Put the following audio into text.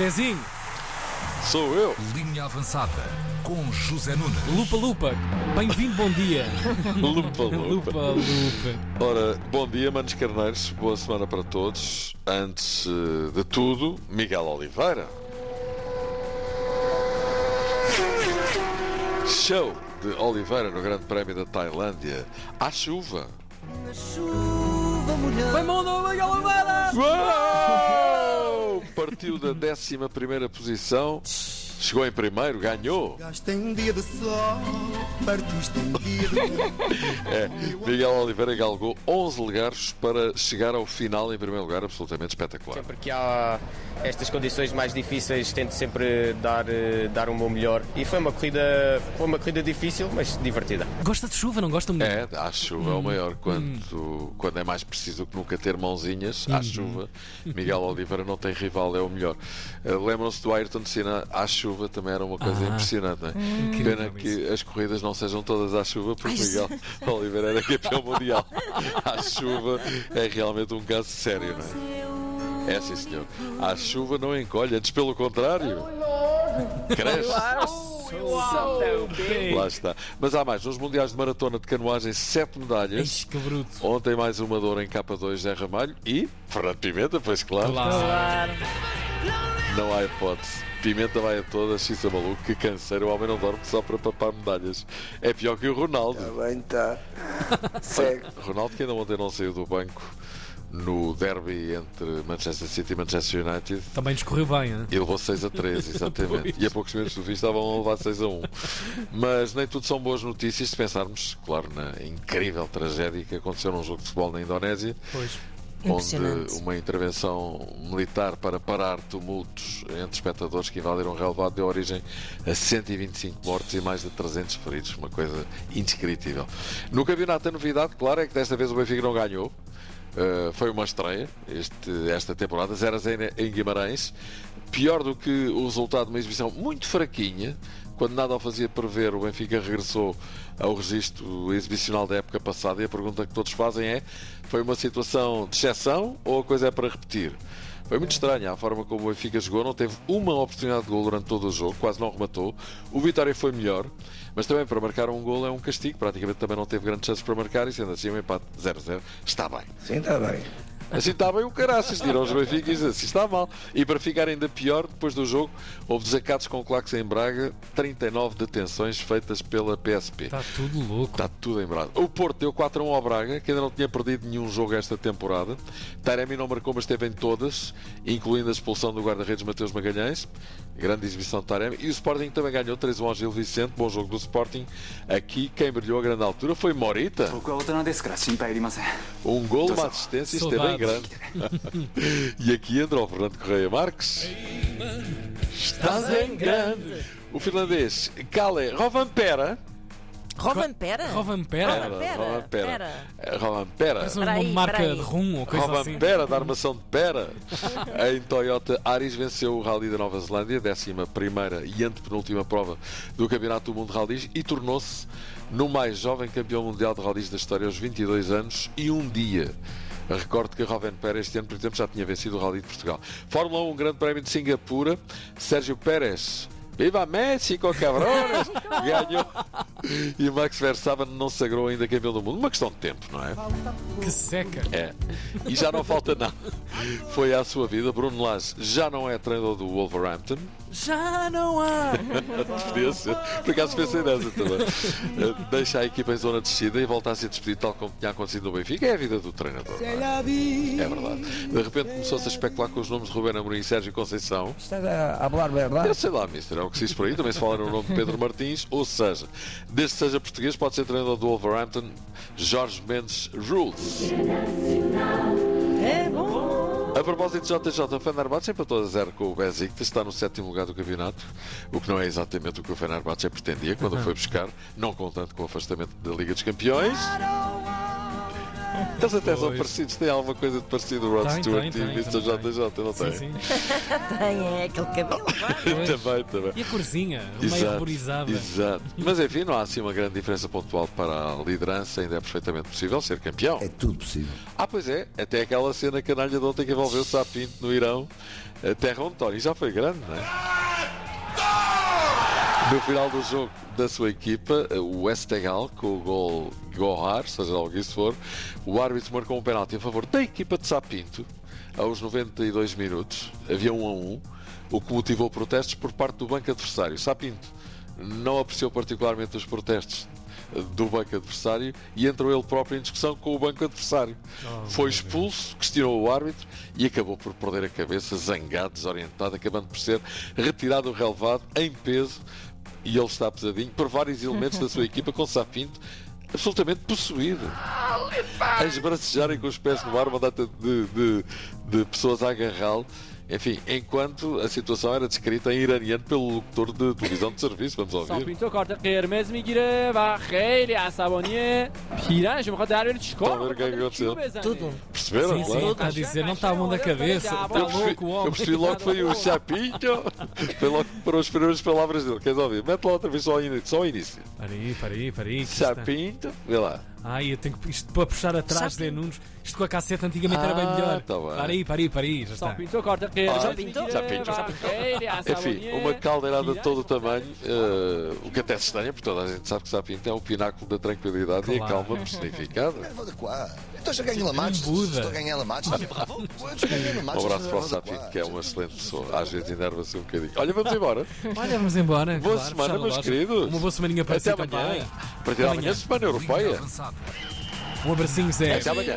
Zezinho, Sou eu. Linha avançada com José Nunes. Lupa Lupa, bem-vindo, bom dia. Lupa, Lupa lupa. Lupa. Ora, bom dia, manos carneiros. Boa semana para todos. Antes eh, de tudo, Miguel Oliveira. Show de Oliveira no Grande Prémio da Tailândia. À chuva. Vai mundo, Miguel Oliveira! Uou! Partiu da 11 posição. Chegou em primeiro, ganhou. Gaste em um dia de sol, partiste em dia de É, Miguel Oliveira galgou 11 lugares para chegar ao final em primeiro lugar, absolutamente espetacular. Sempre que há estas condições mais difíceis, tento sempre dar, eh, dar o meu melhor. E foi uma corrida, foi uma corrida difícil, mas divertida. Gosta de chuva, não gosta muito? É, à chuva é o maior. Quando, quando é mais preciso que nunca ter mãozinhas, à chuva, Miguel Oliveira não tem rival, é o melhor. Eh, Lembram-se do Ayrton Senna à chuva, também era uma coisa Ah. impressionante. Não é? Incrível Pena que as corridas não sejam todas à chuva, porque Miguel Oliveira era campeão mundial. À chuva é realmente um caso sério, não é? É sim, senhor. À chuva não encolhe, antes pelo contrário. Cresce. Lá está. Mas há mais. Nos Mundiais de Maratona de Canoagem, sete medalhas. Ixi, que bruto. Ontem mais uma dor em capa 2 Zé Ramalho e Fernando Pimenta, pois claro. Claro. Não há hipótese. Pimenta vai a todas, xisa maluco, que canseiro, o homem não dorme só para papar medalhas. É pior que o Ronaldo. bem, tá. Segue. Ronaldo que ainda ontem não saiu do banco no derby entre Manchester City e Manchester United. Também discorreu bem, hein? E levou 6 a 3, exatamente. e a poucos minutos do fim estavam a levar 6 a 1. Mas nem tudo são boas notícias se pensarmos, claro, na incrível tragédia que aconteceu num jogo de futebol na Indonésia, Pois. Onde uma intervenção militar para parar tumultos entre espectadores que invadiram o relevado deu origem a 125 mortos e mais de 300 feridos. Uma coisa indescritível. No campeonato, a novidade, claro, é que desta vez o Benfica não ganhou. Uh, foi uma estreia este- esta temporada, 0 a 0 em Guimarães. Pior do que o resultado de uma exibição muito fraquinha, quando nada o fazia prever, o Benfica regressou ao registro exibicional da época passada e a pergunta que todos fazem é: foi uma situação de exceção ou a coisa é para repetir? Foi muito estranha a forma como o Benfica jogou, não teve uma oportunidade de gol durante todo o jogo, quase não rematou. O Vitória foi melhor, mas também para marcar um gol é um castigo, praticamente também não teve grandes chances para marcar e sendo assim um empate 0-0 está bem. Sim, está bem. Assim está bem o se tiram os Benfica e dizem assim está mal. E para ficar ainda pior, depois do jogo, houve desacatos com claques em Braga, 39 detenções feitas pela PSP. Está tudo louco. Está tudo em Braga. O Porto deu 4-1 ao Braga, que ainda não tinha perdido nenhum jogo esta temporada. Taremi não marcou, mas esteve em todas, incluindo a expulsão do guarda-redes Mateus Magalhães. Grande exibição de Taremi. E o Sporting também ganhou 3-1 ao Gil Vicente. Bom jogo do Sporting. Aqui quem brilhou a grande altura foi Morita. Um gol, uma assistência esteve em grande. e aqui entra o Fernando Correia Marques. Estás em grande. O finlandês Kalle Rovanpera. Rovanpera? Rovanpera? Rovanpera? Rovanpera. Pera. Rovanpera. Parece uma marca de rum ou coisa assim. Rovanpera, da armação de pera. em Toyota, Aris venceu o Rally da Nova Zelândia, 11 e antepenúltima prova do Campeonato do Mundo de Rallys e tornou-se no mais jovem campeão mundial de rallys da história aos 22 anos e um dia. Recordo que Rovanpera este ano, por exemplo, já tinha vencido o Rally de Portugal. Fórmula 1, Grande Prémio de Singapura, Sérgio Pérez. Viva México, cabrones! Ganhou. E Max Verstappen não sagrou ainda campeão do mundo. Uma questão de tempo, não é? Que seca. É. E já não falta nada. Foi à sua vida. Bruno Lage já não é treinador do Wolverhampton. Já não há. Podia ser. Por acaso pensei nessa também. Deixa a equipa em zona de descida e volta a ser despedido tal como tinha acontecido no Benfica. É a vida do treinador. É, É verdade. De repente começou-se a especular com os nomes de Rubén Amorim e Sérgio Conceição. Estás a falar verdade? Eu sei lá, mister, é o que se diz por aí. Também se fala no nome de Pedro Martins. Ou seja, desde que seja português, pode ser treinador do Wolverhampton. Jorge Mendes Rules. É bom. A propósito de JJ, o Fenerbahçe empatou a zero com o Besiktas, está no sétimo lugar do campeonato, o que não é exatamente o que o Fenerbahçe pretendia quando foi buscar, não contando com o afastamento da Liga dos Campeões. Eles até são parecidos, têm alguma coisa de parecido o Rod Tem, Stewart tem, e tem, o Mr. também JJ, não tem? Sim, sim. Tem, é aquele cabelo. Pois. também, também. E a corzinha, meio Exato, ruborizada. exato. Mas enfim, não há assim uma grande diferença pontual para a liderança, ainda é perfeitamente possível ser campeão. É tudo possível. Ah, pois é, até aquela cena canalha de ontem que envolveu o Sapinto no Irão, a terra onde Tony já foi grande, não é? No final do jogo da sua equipa, o Westegal, com o gol Gohar, seja lá o que isso for, o árbitro marcou um penalti a favor da equipa de Sapinto, aos 92 minutos, havia um a um, o que motivou protestos por parte do banco adversário. Sapinto não apreciou particularmente os protestos do banco adversário e entrou ele próprio em discussão com o banco adversário. Foi expulso, questionou o árbitro e acabou por perder a cabeça, zangado, desorientado, acabando por ser retirado do relevado em peso e ele está pesadinho por vários elementos da sua equipa com Sapinto absolutamente possuído. A esbracejarem com os pés no ar uma data de, de, de pessoas a agarrá-lo. Enfim, enquanto a situação era descrita em iraniano pelo locutor de televisão de serviço, vamos ouvir. Estão a ver o que é que aconteceu? Tudo. Perceberam? Sim, sim, está a dizer, não está a mão da cabeça. Está louco o homem. Eu percebi logo que foi o Chapinho. Foi logo para as primeiras palavras dele. Queres ouvir? Mete lá outra vez só o início. Só aí, início. aí, para aí. Chapinho. Vê lá. Ai, eu tenho que. Isto para puxar atrás de Nunes. Isto com a casseta antigamente era bem ah, melhor. Tá para aí, para aí, para aí. Já está. Ah, já pintou? Já pintou. Enfim, uma caldeirada de todo o tamanho, uh, o que é até se estranha, porque toda a gente sabe que Sapinto é o pináculo da tranquilidade claro. e a calma personificada. Então Estou a ganhar lamates. Estou a ganhar lamates. Um abraço para o Sapinto, que é uma excelente pessoa. Às vezes enerva-se um bocadinho. Olha, vamos embora. Olha, vamos embora. Boa claro, semana, meus lógico. queridos. Uma boa semaninha para Até si amanhã. Também. A amanhã, Semana Europeia. Um abracinho, Zé. Até amanhã.